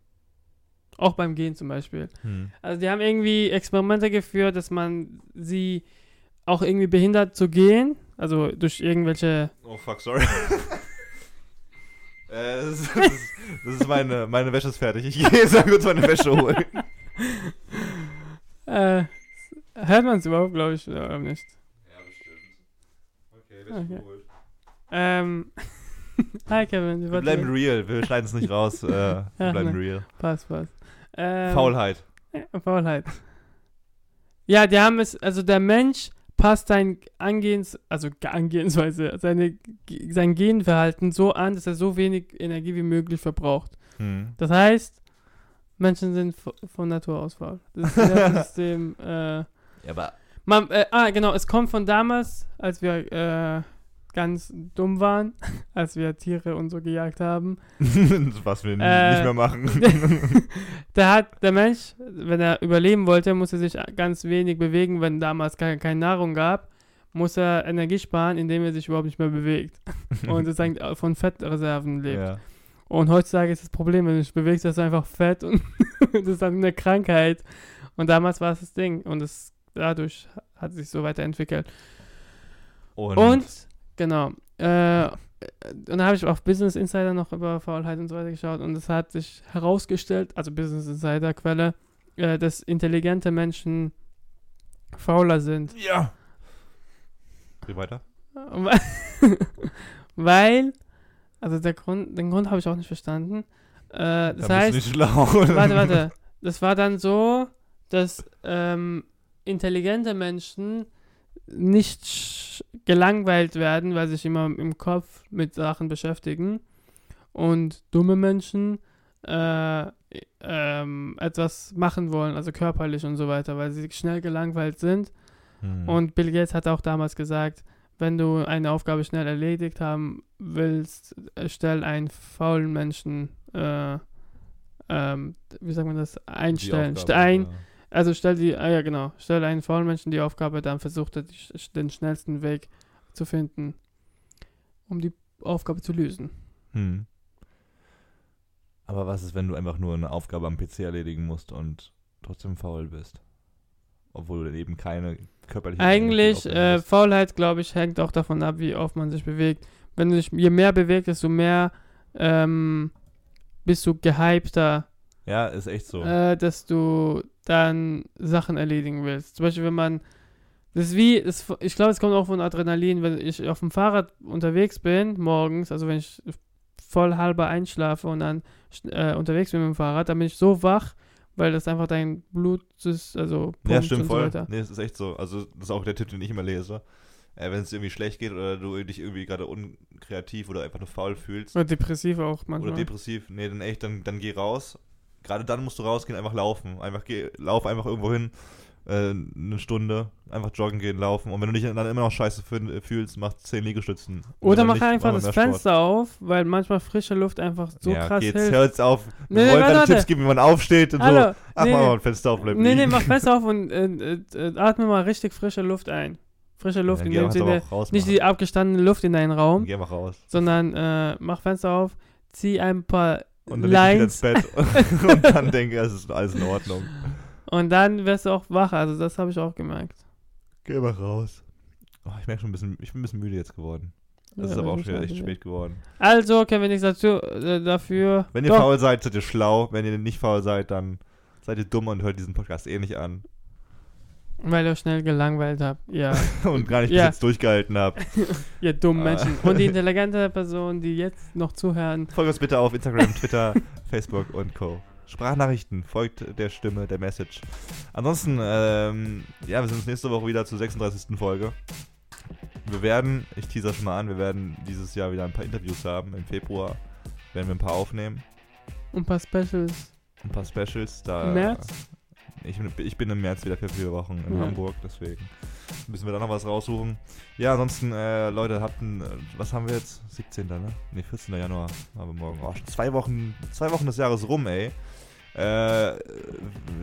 Auch beim Gehen zum Beispiel. Hm. Also die haben irgendwie Experimente geführt, dass man sie auch irgendwie behindert zu gehen, also durch irgendwelche Oh, fuck, sorry. äh, das, ist, das, ist, das ist meine, meine Wäsche ist fertig. Ich gehe jetzt mal kurz meine Wäsche holen. äh, hört man es überhaupt, glaube ich, oder nicht. Okay, Okay. Ähm, hi Kevin, Wir bleiben real. Wir schneiden es nicht raus. Äh, wir Ach, bleiben ne. real. Passt, passt. Ähm, Faulheit. Ja, Faulheit. Ja, die haben es, also der Mensch passt sein Angehens, also Ge- Angehensweise, seine, sein Genverhalten so an, dass er so wenig Energie wie möglich verbraucht. Hm. Das heißt, Menschen sind von Natur aus faul. Das Nervensystem, äh, Ja, aber man, äh, ah, genau, es kommt von damals, als wir äh, ganz dumm waren, als wir Tiere und so gejagt haben. was wir Äh, nicht mehr machen. da hat der Mensch, wenn er überleben wollte, musste sich ganz wenig bewegen, wenn damals keine, keine Nahrung gab, muss er Energie sparen, indem er sich überhaupt nicht mehr bewegt. Und sozusagen von Fettreserven lebt. ja. Und heutzutage ist das Problem, wenn du dich bewegst, hast du einfach Fett und das ist dann eine Krankheit. Und damals war es das Ding. Und es dadurch hat sich so weiterentwickelt. Und, Und, genau. Äh, und dann habe ich auf Business Insider noch über Faulheit und so weiter geschaut und es hat sich herausgestellt, also Business Insider Quelle, äh, dass intelligente Menschen fauler sind. ja. Geh weiter. Weil, also der Grund, den Grund habe ich auch nicht verstanden. Äh, das Da heißt, warte, warte. Das war dann so, dass ähm, intelligente Menschen nicht gelangweilt werden, weil sie sich immer im Kopf mit Sachen beschäftigen. Und dumme Menschen äh, ähm, etwas machen wollen, also körperlich und so weiter, weil sie schnell gelangweilt sind. Hm. Und Bill Gates hat auch damals gesagt, wenn du eine Aufgabe schnell erledigt haben willst, äh, stell einen faulen Menschen äh, ähm, wie sagt man das, einstellen. Aufgabe, ein, ja. Also stell die, ah ja genau, stell einen faulen Menschen die Aufgabe, dann versucht er den schnellsten Weg zu finden, um die Aufgabe zu lösen. Hm. Aber was ist, wenn du einfach nur eine Aufgabe am PC erledigen musst und trotzdem faul bist? Obwohl du eben keine körperliche Eigentlich, äh. Faulheit, glaube ich, hängt auch davon ab, wie oft man sich bewegt. Wenn du dich, je mehr bewegt, desto mehr ähm, bist du gehypter, Ja, ist echt so. äh, dass du dann Sachen erledigen willst. Zum Beispiel, wenn man, das ist wie, das, ich glaube, es kommt auch von Adrenalin, wenn ich auf dem Fahrrad unterwegs bin, morgens, also wenn ich voll halber einschlafe und dann äh, unterwegs bin mit dem Fahrrad, dann bin ich so wach, weil das einfach dein Blut ist, also ja, stimmt und so voll. weiter. nee, es ist echt so. Also, das ist auch der Tipp, den ich immer lese. Äh, wenn es irgendwie schlecht geht oder du dich irgendwie gerade unkreativ oder einfach nur faul fühlst Oder depressiv auch manchmal. oder depressiv, nee, dann echt, dann, dann geh raus. Gerade dann musst du rausgehen, einfach laufen. Einfach geh, lauf einfach irgendwo hin, äh, eine Stunde, einfach joggen gehen, laufen. Und wenn du dich dann immer noch scheiße fühl- fühlst, mach 10 Liegestützen. Oder mach nicht, einfach das. Fenster auf, weil manchmal frische Luft einfach so ja, krass jetzt hilft. jetzt auf. Wir nee, wollen keine. Tipps geben, wie man aufsteht und so. Hallo. Ach, nee, mach mal ein Fenster auf, bleib nee, nee, mach Fenster auf und äh, äh, äh, atme mal richtig frische Luft ein. Frische Luft Ja, in dem Sinne, nicht die abgestandene Luft in deinen Raum, Geh mal raus. sondern äh, mach Fenster auf, zieh ein paar Und dann leg Lines ich wieder ins Bett und dann denke, es ist alles in Ordnung. und dann wirst du auch wach. Also das habe ich auch gemerkt. Geh mal raus. Oh, ich merke schon ein bisschen, ich bin ein bisschen müde jetzt geworden. Es Ja, ist aber ich auch schon echt spät geworden. Also können wir nichts dazu, äh, dafür. Wenn ihr Doch, faul seid, seid ihr schlau. Wenn ihr nicht faul seid, dann seid ihr dumm und hört diesen Podcast eh nicht an. Weil ihr schnell gelangweilt habt. Ja, Und gar nicht Ja. bis jetzt durchgehalten habt. ihr dummen Ah. Menschen. Und die intelligente Person, die jetzt noch zuhören, Folgt uns bitte auf Instagram, Twitter, Facebook und Co. Sprachnachrichten, folgt der Stimme, der Message. Ansonsten, ähm, ja, wir sehen uns nächste Woche wieder zur 36. Folge. Wir werden, ich teaser schon mal an, wir werden dieses Jahr wieder ein paar Interviews haben. Im Februar werden wir ein paar aufnehmen. ein paar Specials. Ein paar Specials. Da, Im März? Ich, bin- ich bin im März wieder für vier Wochen in Ja. Hamburg, deswegen müssen wir da noch was raussuchen. Ja, ansonsten, äh, Leute, habt ein, was haben wir jetzt? 17. ne? Ne, 14. Januar haben wir morgen. Oh, schon zwei Wochen, zwei Wochen des Jahres rum, ey. Äh, Es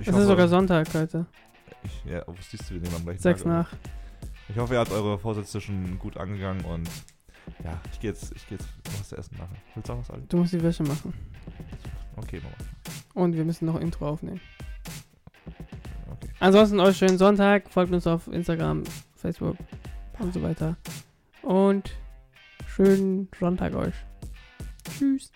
hoffe- ist sogar Sonntag heute. Ich, ja, was siehst du, wir nehmen am gleichen Sechs Tag nach. Ich hoffe, ihr habt eure Vorsätze schon gut angegangen und ja, ich gehe jetzt, ich gehe jetzt was zu essen machen. Willst du auch was, Ali? Du musst die Wäsche machen. Okay, Mama. Und wir müssen noch Intro aufnehmen. Ansonsten euch schönen Sonntag. Folgt uns auf Instagram, Facebook und so weiter. Und schönen Sonntag euch. Tschüss.